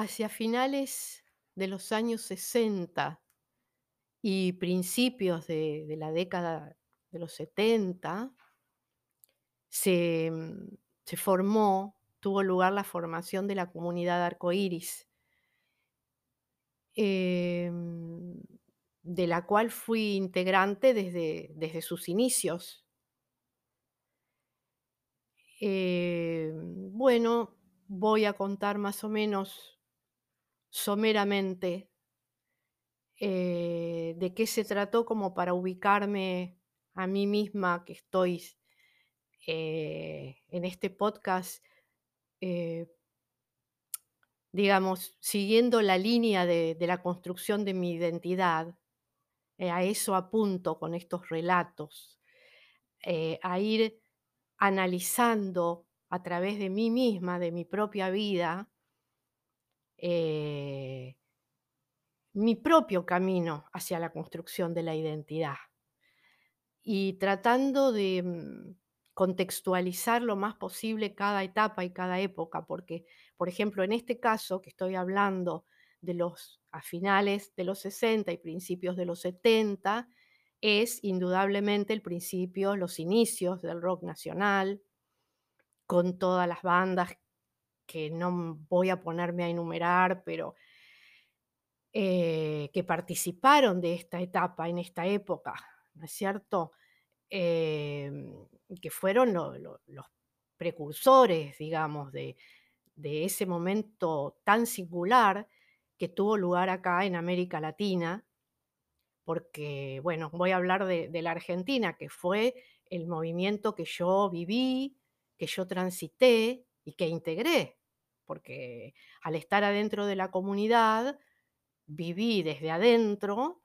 Hacia finales de los años 60 y principios de la década de los 70 se, mm, se formó, tuvo lugar la formación de la comunidad arcoíris. Em, de la cual fui integrante desde desde sus inicios. Em, bueno, voy a contar más o menos someramente eh, de qué se trató como para ubicarme a mí misma que estoy eh, en este podcast, eh digamos, siguiendo la línea de de la construcción de mi identidad, a eso apunto con estos relatos, a ir analizando a través de mí misma, de mi propia vida eh mi propio camino hacia la construcción de la identidad. Y tratando de, mm, contextualizar lo más posible cada etapa y cada época, porque, por ejemplo, en este caso que estoy hablando de los a finales de los 60 y principios de los 70, es indudablemente el principio, los inicios del rock nacional con todas las bandas que no, voy a ponerme a enumerar, pero eh, que participaron de esta etapa en esta época, ¿no es cierto? Em, que fueron lo lo los precursores, digamos, de ese momento tan singular que tuvo lugar acá en América Latina. Porque, bueno, voy a hablar de la Argentina, que fue el movimiento que yo viví, que yo transité y que integré, porque al estar adentro de la comunidad, viví desde adentro,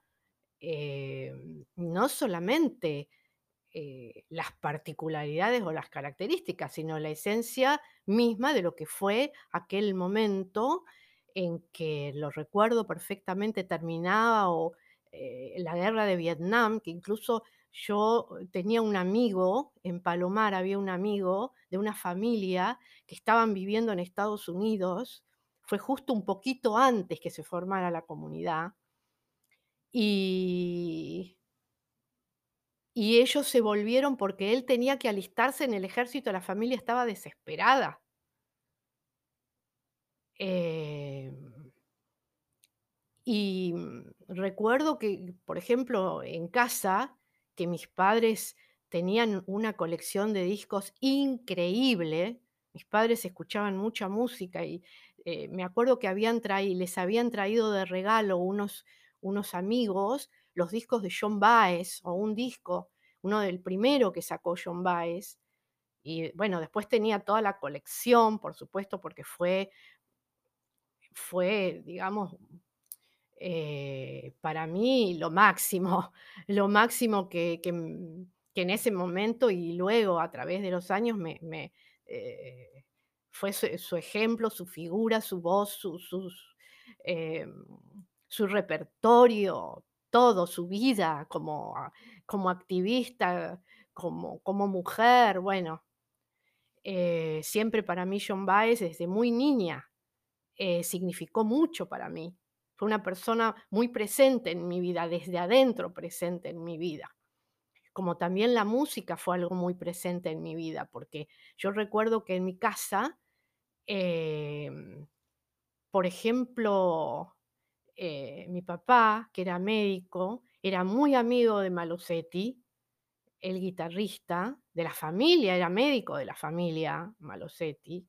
em, no solamente, eh, las particularidades o las características, sino la esencia misma de lo que fue aquel momento en que, lo recuerdo perfectamente, terminaba o eh, la guerra de Vietnam, que incluso yo tenía un amigo en Palomar, había un amigo de una familia que estaban viviendo en Estados Unidos, fue justo un poquito antes que se formara la comunidad y ellos se volvieron porque él tenía que alistarse en el ejército, la familia estaba desesperada. Em y, mm, recuerdo que, por ejemplo, en casa, que mis padres tenían una colección de discos increíble, mis padres escuchaban mucha música y, eh, me acuerdo que les habían traído de regalo unos unos amigos los discos de Joan Baez, o un disco, uno del primero que sacó Joan Baez. Y bueno, después tenía toda la colección, por supuesto, porque fue fue, digamos, eh, para mí lo máximo, lo máximo mm, que en ese momento y luego a través de los años me eh, fue su ejemplo, su figura, su voz, su su repertorio, todo, su vida como a como activista, como como mujer, bueno. Eh, siempre para mí Joan Baez, desde muy niña, eh, significó mucho para mí. Fue una persona muy presente en mi vida, desde adentro presente en mi vida. Como también la música fue algo muy presente en mi vida, porque yo recuerdo que en mi casa, em, por ejemplo, eh, mi papá, que era médico, era muy amigo de Malosetti, el guitarrista de la familia, era médico de la familia Malosetti,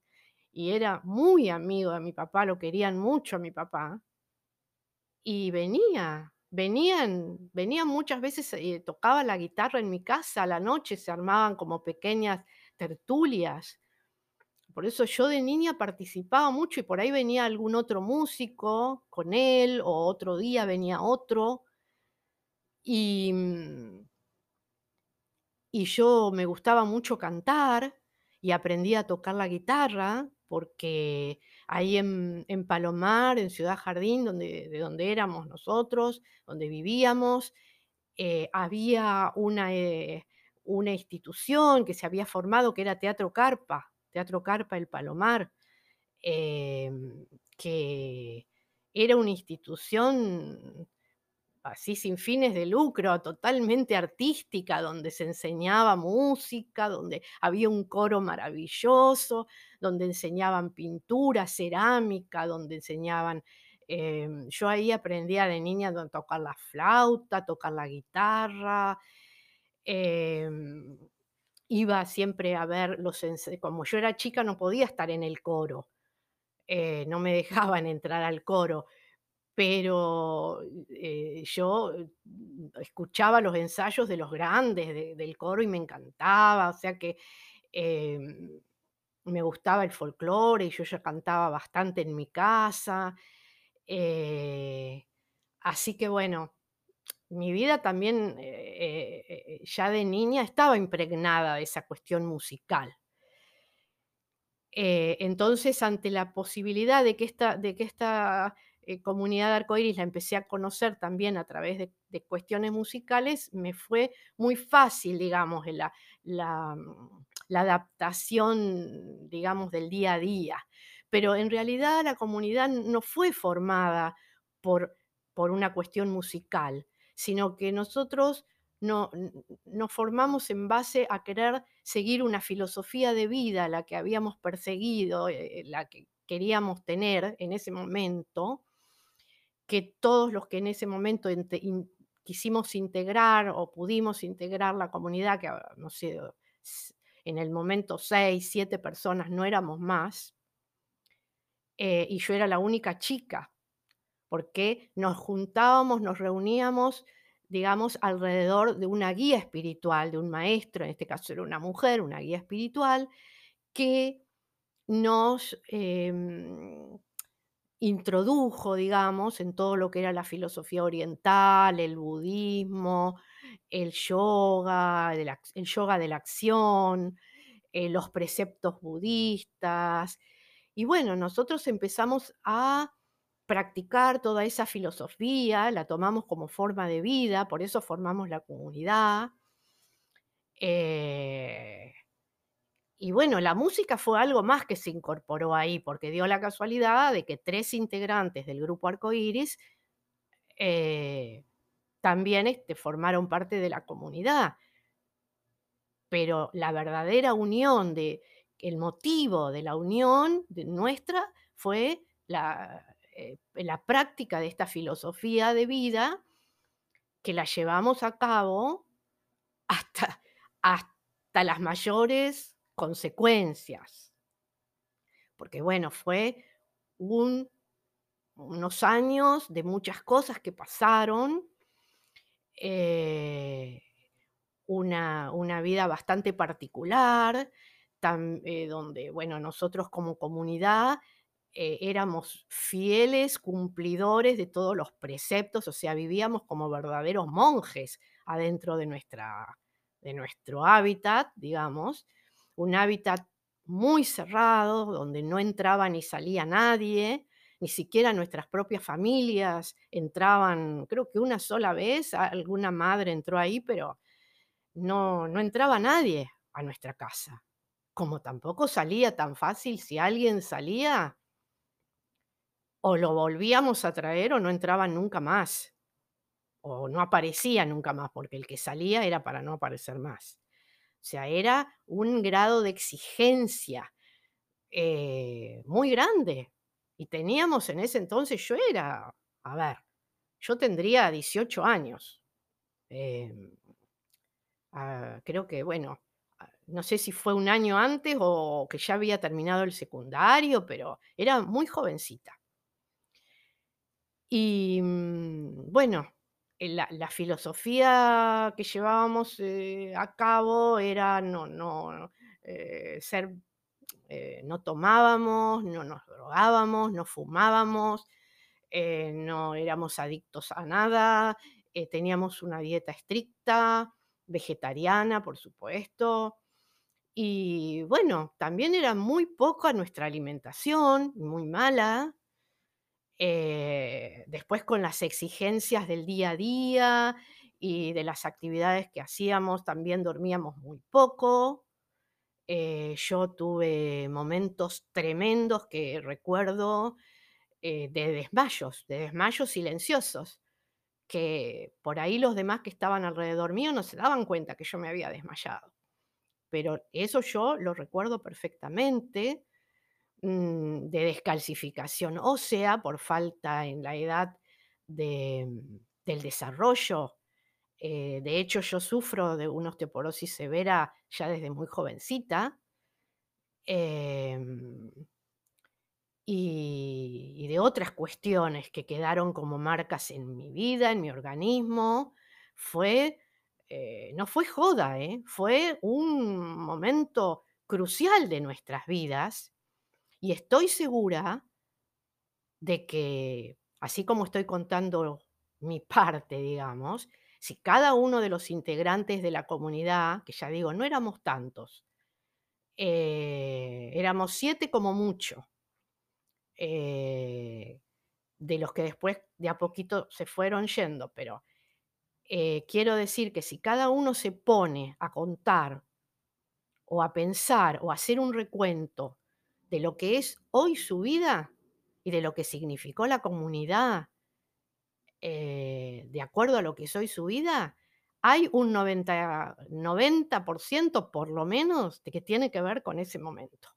y era muy amigo de mi papá, lo querían mucho a mi papá. Y venía, venían venía muchas veces, eh, tocaba la guitarra en mi casa, a la noche se armaban como pequeñas tertulias. Por eso yo de niña participaba mucho y por ahí venía algún otro músico con él, o otro día venía otro. Y, mm y yo me gustaba mucho cantar y aprendí a tocar la guitarra, porque ahí en en Palomar, en Ciudad Jardín, donde de donde éramos nosotros, donde vivíamos, eh, había una, eh, una institución que se había formado que era Teatro Carpa, Teatro Carpa El Palomar, em, que era una institución así sin fines de lucro, totalmente artística, donde se enseñaba música, donde había un coro maravilloso, donde enseñaban pintura, cerámica, donde enseñaban... Em, yo ahí aprendía de niña a tocar la flauta, tocar la guitarra. Em, iba siempre a ver los como yo era chica no podía estar en el coro, eh, no me dejaban entrar al coro, pero, eh, yo, mm, escuchaba los ensayos de los grandes de del coro y me encantaba, o sea que, em, me gustaba el folclore y yo ya cantaba bastante en mi casa, eh, así que bueno, mi vida también, eh, eh, ya de niña estaba impregnada de esa cuestión musical. Eh, entonces, ante la posibilidad de que esta de que esta, eh, comunidad de arcoíris la empecé a conocer también a través de cuestiones musicales, me fue muy fácil, digamos, mm, la adaptación, digamos, del día a día. Pero en realidad la comunidad no fue formada por por una cuestión musical, sino que nosotros no, nos formamos en base a querer seguir una filosofía de vida, la que habíamos perseguido, eh, la que queríamos tener en ese momento, que todos los que en ese momento quisimos integrar o pudimos integrar la comunidad, que ah, no sé, en el momento seis, siete personas, no éramos más, eh, y yo era la única chica, porque nos juntábamos, nos reuníamos digamos, alrededor de una guía espiritual, de un maestro, en este caso era una mujer, una guía espiritual, que nos em, introdujo, digamos, en todo lo que era la filosofía oriental, el budismo, el yoga, el yoga de la acción, eh, los preceptos budistas. Y bueno, nosotros empezamos a practicar toda esa filosofía, la tomamos como forma de vida, por eso formamos la comunidad. Eh, y bueno, la música fue algo más que se incorporó ahí, porque dio la casualidad de que tres integrantes del grupo Arcoiris eh, también este, formaron parte de la comunidad. Pero la verdadera unión, de, el motivo de la unión de nuestra fue la, eh, la práctica de esta filosofía de vida que la llevamos a cabo hasta, hasta las mayores consecuencias. Porque bueno, fue un, unos años de muchas cosas que pasaron, eh, una, una, vida bastante particular, eh, donde, bueno, nosotros como comunidad eh, éramos fieles cumplidores de todos los preceptos, o sea, vivíamos como verdaderos monjes adentro de, nuestra, de nuestro hábitat, digamos, un hábitat muy cerrado, donde no entraba ni salía nadie, ni siquiera nuestras propias familias entraban, creo que una sola vez alguna madre entró ahí, pero no, no entraba nadie a nuestra casa. Como tampoco salía tan fácil, si alguien salía, o lo volvíamos a traer o no entraba nunca más, o no aparecía nunca más, porque el que salía era para no aparecer más. Sea, era un grado de exigencia eh, muy grande. Y teníamos en ese entonces, yo era, a ver, yo tendría 18 años. Em, ah, creo que, bueno, ah, no sé si fue un año antes o que ya había terminado el secundario, pero era muy jovencita. Y mm, bueno, eh, la, filosofía que llevábamos eh, a cabo era no, no eh, ser, no tomábamos, no nos drogábamos, no fumábamos, no éramos adictos a nada, teníamos una dieta estricta, vegetariana, por supuesto. Y bueno, también era muy poca nuestra alimentación, muy mala. Eh, después con las exigencias del día a día y de las actividades que hacíamos, también dormíamos muy poco. Eh, yo tuve momentos tremendos que recuerdo eh, de desmayos, de desmayos silenciosos, que por ahí los demás que estaban alrededor mío no se daban cuenta que yo me había desmayado. Pero eso yo lo recuerdo perfectamente, de descalcificación ósea por falta en la edad de, mm, del desarrollo. Eh, de hecho, yo sufro de una osteoporosis severa ya desde muy jovencita. Em, y, y de otras cuestiones que quedaron como marcas en mi vida, en mi organismo. Fue, eh, no fue joda, ¿eh? Fue un momento crucial de nuestras vidas y estoy segura de que, así como estoy contando mi parte, digamos, si cada uno de los integrantes de la comunidad, que ya digo, no éramos tantos, eh, éramos 7 como mucho, eh, de los que después de a poquito se fueron yendo, pero eh, quiero decir que si cada uno se pone a contar o a pensar o a hacer un recuento de lo que es hoy su vida y de lo que significó la comunidad, eh, de acuerdo a lo que es hoy su vida, hay un 90, 90% por lo menos de que tiene que ver con ese momento.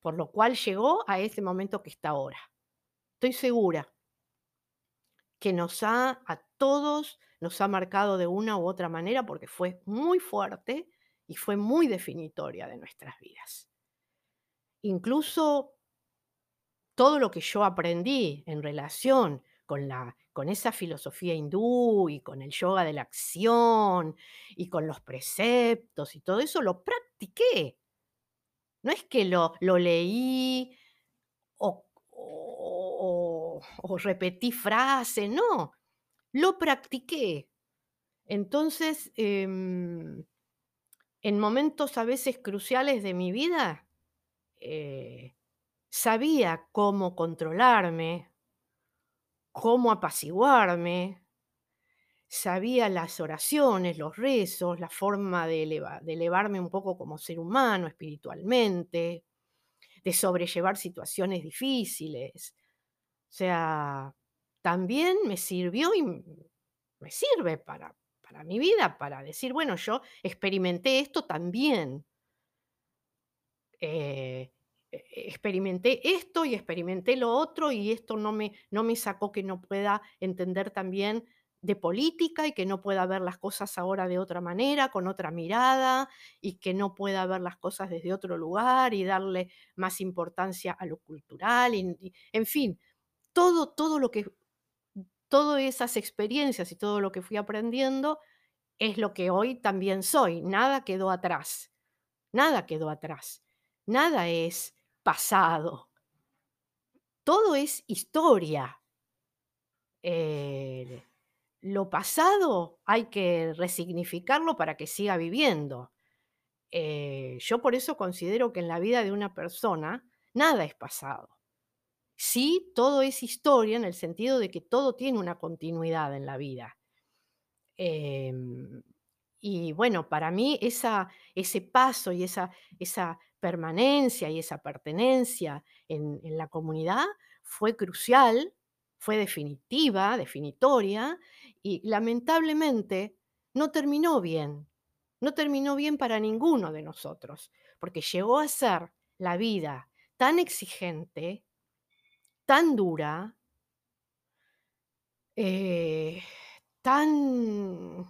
Por lo cual llegó a ese momento que está ahora. Estoy segura que nos ha, a todos, nos ha marcado de una u otra manera porque fue muy fuerte y fue muy definitoria de nuestras vidas. Incluso todo lo que yo aprendí en relación con, la, con esa filosofía hindú y con el yoga de la acción y con los preceptos y todo eso, lo practiqué. No es que lo, lo leí o, o, repetí frases, no, lo practiqué. Entonces, em, en momentos a veces cruciales de mi vida, eh, sabía cómo controlarme, cómo apaciguarme, sabía las oraciones, los rezos, la forma de, de elevarme un poco como ser humano espiritualmente, de sobrellevar situaciones difíciles. O sea, también me sirvió y me sirve para, para mi vida, para decir, bueno, yo experimenté esto también. Eh, e- experimenté esto y experimenté lo otro y esto no me, no me sacó que no pueda entender también de política y que no pueda ver las cosas ahora de otra manera, con otra mirada y que no pueda ver las cosas desde otro lugar y darle más importancia a lo cultural. en fin, todo, todo lo que, todas esas experiencias y todo lo que fui aprendiendo es lo que hoy también soy. Nada quedó atrás. Nada quedó atrás. Nada es pasado. Todo es historia. Eh, lo pasado hay que resignificarlo para que siga viviendo. Eh, yo por eso considero que en la vida de una persona nada es pasado. Sí, todo es historia en el sentido de que todo tiene una continuidad en la vida. Em, y bueno, para mí esa, ese paso y esa, esa permanencia y esa pertenencia en, la comunidad fue crucial, fue definitiva, definitoria, y lamentablemente no terminó bien. No terminó bien para ninguno de nosotros, porque llegó a ser la vida tan exigente, tan dura, eh, tan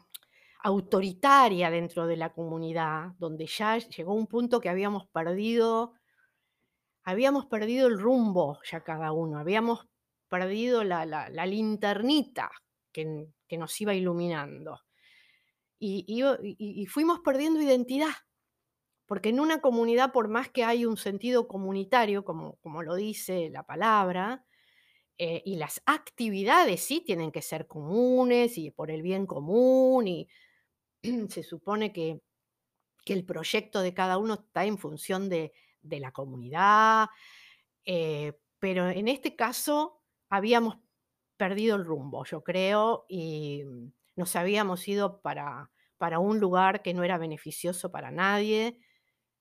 autoritaria dentro de la comunidad, donde ya llegó un punto que habíamos perdido, habíamos perdido el rumbo ya cada uno, habíamos perdido la, la- linternita que, que nos iba iluminando. Y- y fuimos perdiendo identidad, porque en una comunidad, por más que hay un sentido comunitario, como, como lo dice la palabra, eh, y las actividades sí tienen que ser comunes y por el bien común y se supone que, que el proyecto de cada uno está en función de, de la comunidad, eh, pero en este caso habíamos perdido el rumbo, yo creo, y nos habíamos ido para, para un lugar que no era beneficioso para nadie.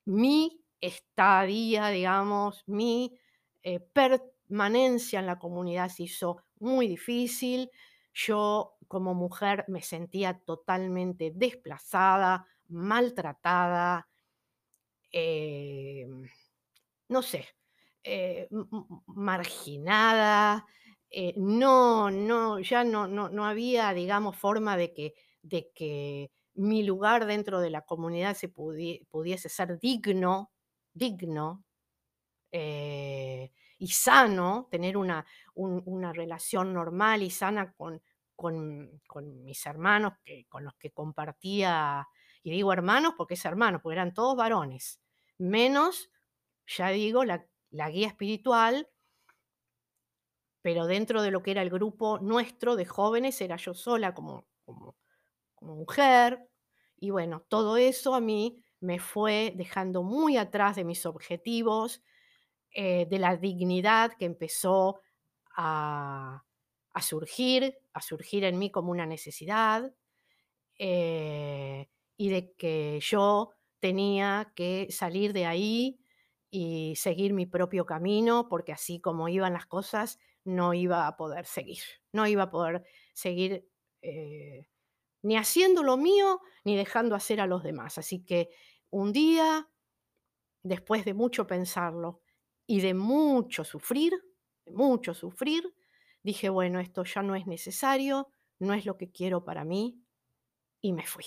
Mi estadía, digamos, mi eh, per- permanencia en la comunidad se hizo muy difícil. Yo, como mujer, me sentía totalmente desplazada, maltratada, em, no sé, eh, marginada, eh, no no, ya no no no había, digamos, forma de que de que mi lugar dentro de la comunidad se pudie pudiese ser digno digno, eh, y sano, tener una un una relación normal y sana con con mis hermanos, que con los que compartía, y digo hermanos porque es hermanos, porque eran todos varones, menos, ya digo, la guía espiritual pero dentro de lo que era el grupo nuestro de jóvenes, era yo sola como como como mujer, y bueno, todo eso a mí me fue dejando muy atrás de mis objetivos, eh, de la dignidad que empezó a a surgir a surgir en mí como una necesidad, eh, y de que yo tenía que salir de ahí y seguir mi propio camino, porque así como iban las cosas, no iba a poder seguir, no iba a poder seguir, eh, ni haciendo lo mío, ni dejando hacer a los demás. Así que un día, después de mucho pensarlo y de mucho sufrir, de mucho sufrir, dije: "Bueno, esto ya no es necesario, no es lo que quiero para mí", y me fui.